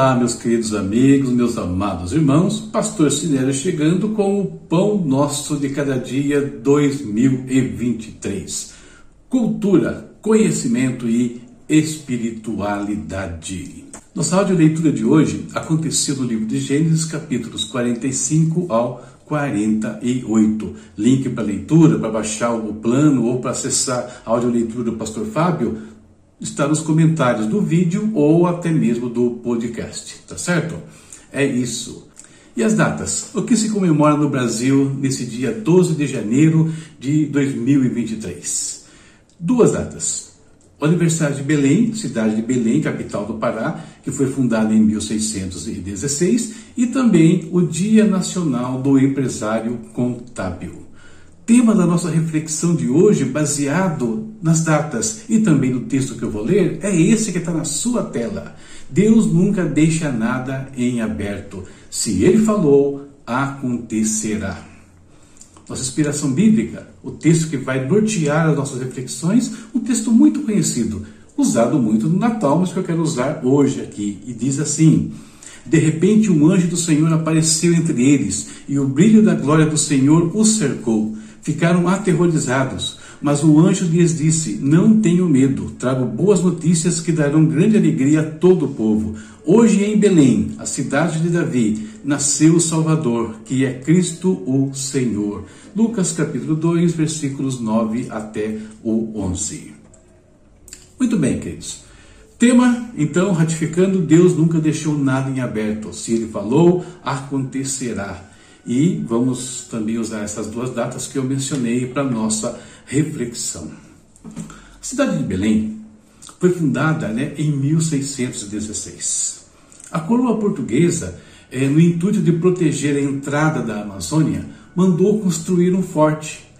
Olá, meus queridos amigos, meus amados irmãos, Pastor Sinério chegando com o Pão Nosso de Cada Dia 2023. Cultura, conhecimento e espiritualidade. Nossa áudio leitura de hoje aconteceu no livro de Gênesis, capítulos 45 ao 48. Link para leitura, para baixar o plano ou para acessar a audioleitura do Pastor Fábio está nos comentários do vídeo ou até mesmo do podcast, tá certo? É isso. E as datas? O que se comemora no Brasil nesse dia 12 de janeiro de 2023? Duas datas. O aniversário de Belém, cidade de Belém, capital do Pará, que foi fundada em 1616, e também o Dia Nacional do Empresário Contábil tema da nossa reflexão de hoje, baseado nas datas e também no texto que eu vou ler, é esse que está na sua tela. Deus nunca deixa nada em aberto. Se ele falou, acontecerá. Nossa inspiração bíblica, o texto que vai nortear as nossas reflexões, um texto muito conhecido, usado muito no Natal, mas que eu quero usar hoje aqui. E diz assim: De repente, um anjo do Senhor apareceu entre eles, e o brilho da glória do Senhor os cercou ficaram aterrorizados. Mas o anjo lhes disse: Não tenho medo, trago boas notícias que darão grande alegria a todo o povo. Hoje em Belém, a cidade de Davi, nasceu o Salvador, que é Cristo o Senhor. Lucas capítulo 2, versículos 9 até o 11. Muito bem, queridos. Tema, então, ratificando: Deus nunca deixou nada em aberto. Se Ele falou, acontecerá. E vamos também usar essas duas datas que eu mencionei para nossa reflexão. A cidade de Belém foi fundada né, em 1616. A coroa portuguesa, é, no intuito de proteger a entrada da Amazônia, mandou construir um forte,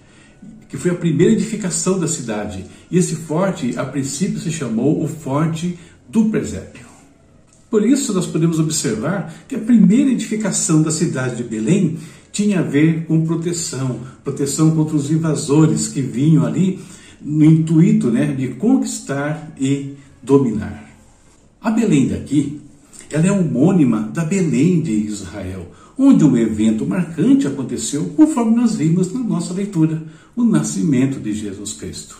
que foi a primeira edificação da cidade. E esse forte, a princípio, se chamou o Forte do Presépio. Por isso, nós podemos observar que a primeira edificação da cidade de Belém tinha a ver com proteção proteção contra os invasores que vinham ali no intuito né, de conquistar e dominar. A Belém daqui, ela é homônima da Belém de Israel, onde um evento marcante aconteceu, conforme nós vimos na nossa leitura, o nascimento de Jesus Cristo.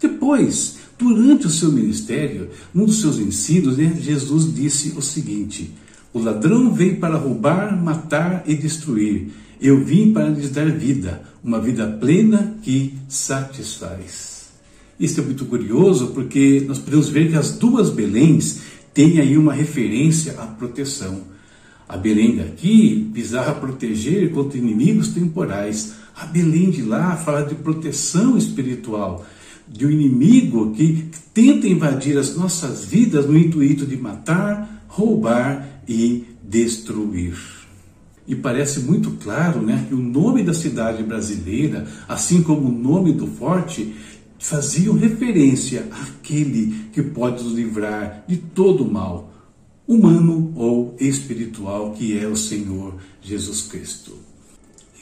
Depois, Durante o seu ministério, um dos seus ensinos, né, Jesus disse o seguinte: O ladrão veio para roubar, matar e destruir. Eu vim para lhes dar vida, uma vida plena que satisfaz. Isso é muito curioso porque nós podemos ver que as duas Beléns têm aí uma referência à proteção. A Belém daqui visava proteger contra inimigos temporais. A Belém de lá fala de proteção espiritual de um inimigo que tenta invadir as nossas vidas no intuito de matar, roubar e destruir. E parece muito claro né, que o nome da cidade brasileira, assim como o nome do forte, faziam referência àquele que pode nos livrar de todo o mal, humano ou espiritual, que é o Senhor Jesus Cristo.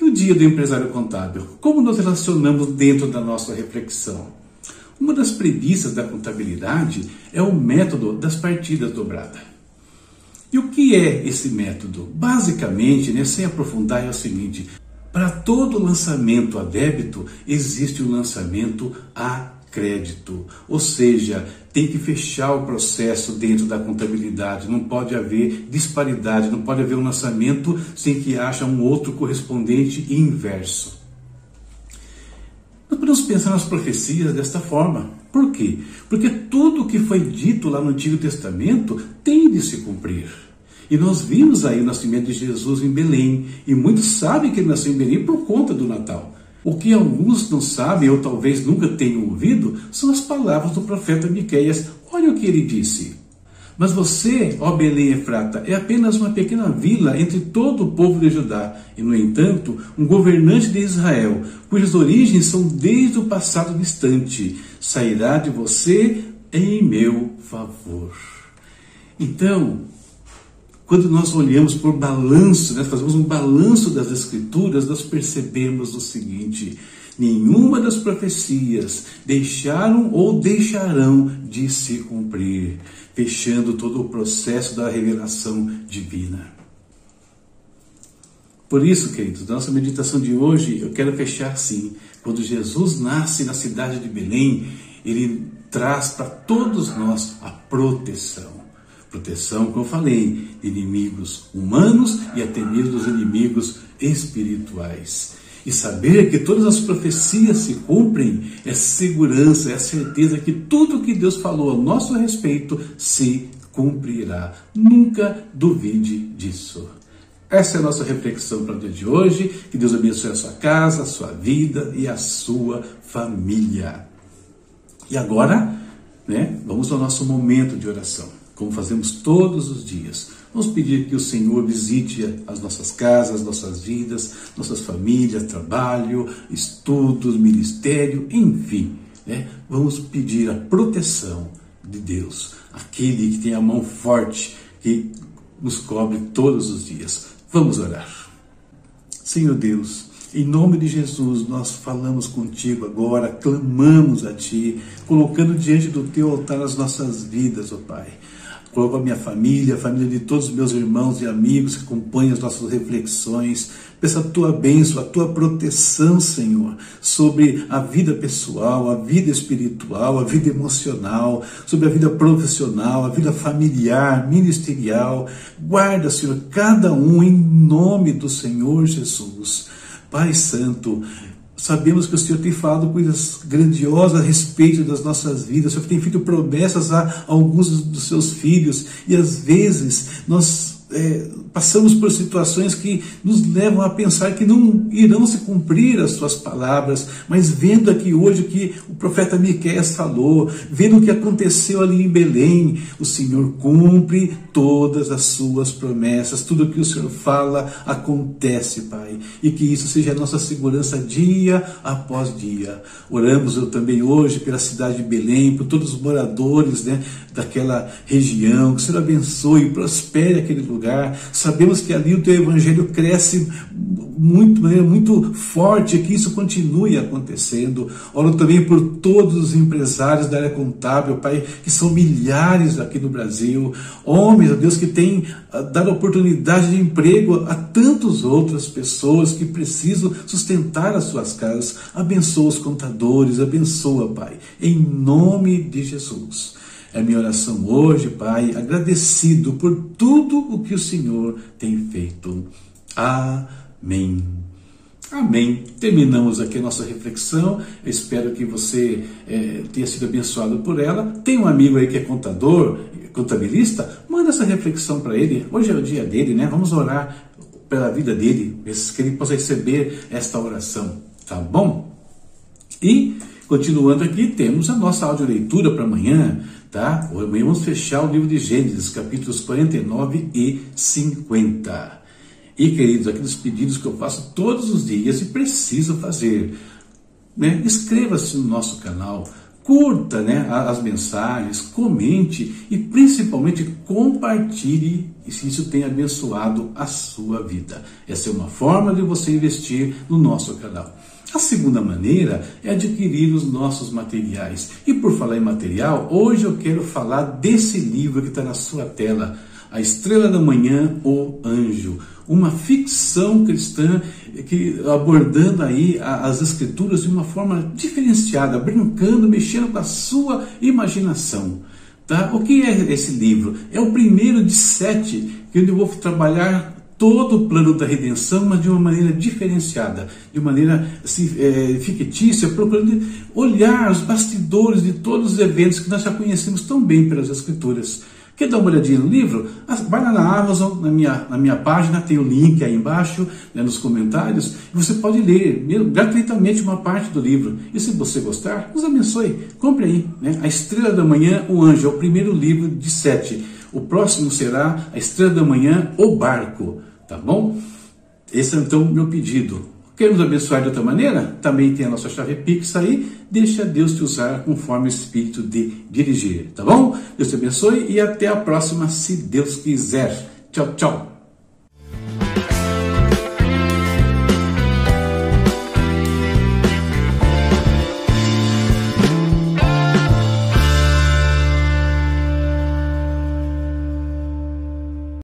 E o dia do empresário contábil? Como nos relacionamos dentro da nossa reflexão? Uma das premissas da contabilidade é o método das partidas dobradas. E o que é esse método? Basicamente, né, sem aprofundar, é o seguinte: para todo lançamento a débito, existe o um lançamento a crédito. Ou seja, tem que fechar o processo dentro da contabilidade. Não pode haver disparidade, não pode haver um lançamento sem que haja um outro correspondente inverso. Nós podemos pensar nas profecias desta forma. Por quê? Porque tudo o que foi dito lá no Antigo Testamento tem de se cumprir. E nós vimos aí o nascimento de Jesus em Belém, e muitos sabem que ele nasceu em Belém por conta do Natal. O que alguns não sabem, ou talvez nunca tenham ouvido, são as palavras do profeta Miqueias. Olha o que ele disse. Mas você, ó Belém Efrata, é apenas uma pequena vila entre todo o povo de Judá, e, no entanto, um governante de Israel, cujas origens são desde o passado distante, sairá de você em meu favor. Então, quando nós olhamos por balanço, né, fazemos um balanço das Escrituras, nós percebemos o seguinte: nenhuma das profecias deixaram ou deixarão de se cumprir. Fechando todo o processo da revelação divina. Por isso, queridos, nossa meditação de hoje eu quero fechar assim. Quando Jesus nasce na cidade de Belém, ele traz para todos nós a proteção. Proteção, como eu falei, de inimigos humanos e até mesmo dos inimigos espirituais. E saber que todas as profecias se cumprem é segurança, é certeza que tudo que Deus falou a nosso respeito se cumprirá. Nunca duvide disso. Essa é a nossa reflexão para o dia de hoje. Que Deus abençoe a sua casa, a sua vida e a sua família. E agora, né, vamos ao nosso momento de oração, como fazemos todos os dias. Vamos pedir que o Senhor visite as nossas casas, as nossas vidas, nossas famílias, trabalho, estudos, ministério, enfim. Né? Vamos pedir a proteção de Deus, aquele que tem a mão forte, que nos cobre todos os dias. Vamos orar. Senhor Deus, em nome de Jesus, nós falamos contigo agora, clamamos a Ti, colocando diante do Teu altar as nossas vidas, ó oh Coloco a minha família, a família de todos os meus irmãos e amigos que acompanham as nossas reflexões. Peço a tua bênção, a tua proteção, Senhor, sobre a vida pessoal, a vida espiritual, a vida emocional, sobre a vida profissional, a vida familiar, ministerial. Guarda, Senhor, cada um em nome do Senhor Jesus. Pai Santo, Sabemos que o Senhor tem falado coisas grandiosas a respeito das nossas vidas. O Senhor tem feito promessas a alguns dos seus filhos. E às vezes nós é, passamos por situações que nos levam a pensar que não irão se cumprir as suas palavras, mas vendo aqui hoje o que o profeta Miqueias falou, vendo o que aconteceu ali em Belém, o Senhor cumpre todas as suas promessas, tudo o que o Senhor fala acontece, Pai, e que isso seja a nossa segurança dia após dia. Oramos eu também hoje pela cidade de Belém, por todos os moradores né, daquela região, que o Senhor abençoe e prospere aquele lugar lugar. Sabemos que ali o teu evangelho cresce muito, muito forte, que isso continue acontecendo. Oro também por todos os empresários da área contábil, Pai, que são milhares aqui no Brasil. Homens, ó Deus, que têm ah, dado oportunidade de emprego a tantas outras pessoas que precisam sustentar as suas casas. Abençoa os contadores, abençoa, Pai, em nome de Jesus. É minha oração hoje, Pai, agradecido por tudo o que o Senhor tem feito. Amém. Amém. Terminamos aqui a nossa reflexão. Eu espero que você é, tenha sido abençoado por ela. Tem um amigo aí que é contador, contabilista, manda essa reflexão para ele. Hoje é o dia dele, né? Vamos orar pela vida dele, que ele possa receber esta oração, tá bom? E continuando aqui, temos a nossa audioleitura para amanhã. Tá? Amanhã vamos fechar o livro de Gênesis, capítulos 49 e 50. E, queridos, aqueles pedidos que eu faço todos os dias e preciso fazer. Né? Inscreva-se no nosso canal, curta né, as mensagens, comente e principalmente compartilhe se isso tem abençoado a sua vida. Essa é uma forma de você investir no nosso canal. A segunda maneira é adquirir os nossos materiais. E por falar em material, hoje eu quero falar desse livro que está na sua tela, A Estrela da Manhã, O Anjo. Uma ficção cristã que abordando aí as escrituras de uma forma diferenciada, brincando, mexendo com a sua imaginação. Tá? O que é esse livro? É o primeiro de sete que eu vou trabalhar todo o plano da redenção, mas de uma maneira diferenciada, de maneira assim, é, fictícia, procurando olhar os bastidores de todos os eventos que nós já conhecemos tão bem pelas Escrituras. Quer dar uma olhadinha no livro? Vai lá na Amazon, na minha, na minha página, tem o link aí embaixo, né, nos comentários, e você pode ler gratuitamente uma parte do livro. E se você gostar, nos abençoe, compre aí. Né? A Estrela da Manhã, o Anjo, é o primeiro livro de sete. O próximo será A Estrela da Manhã, o Barco. Tá bom? Esse é então o meu pedido. Quer nos abençoar de outra maneira? Também tem a nossa chave Pix aí. Deixa Deus te usar conforme o Espírito de dirigir. Tá bom? Deus te abençoe e até a próxima, se Deus quiser. Tchau, tchau.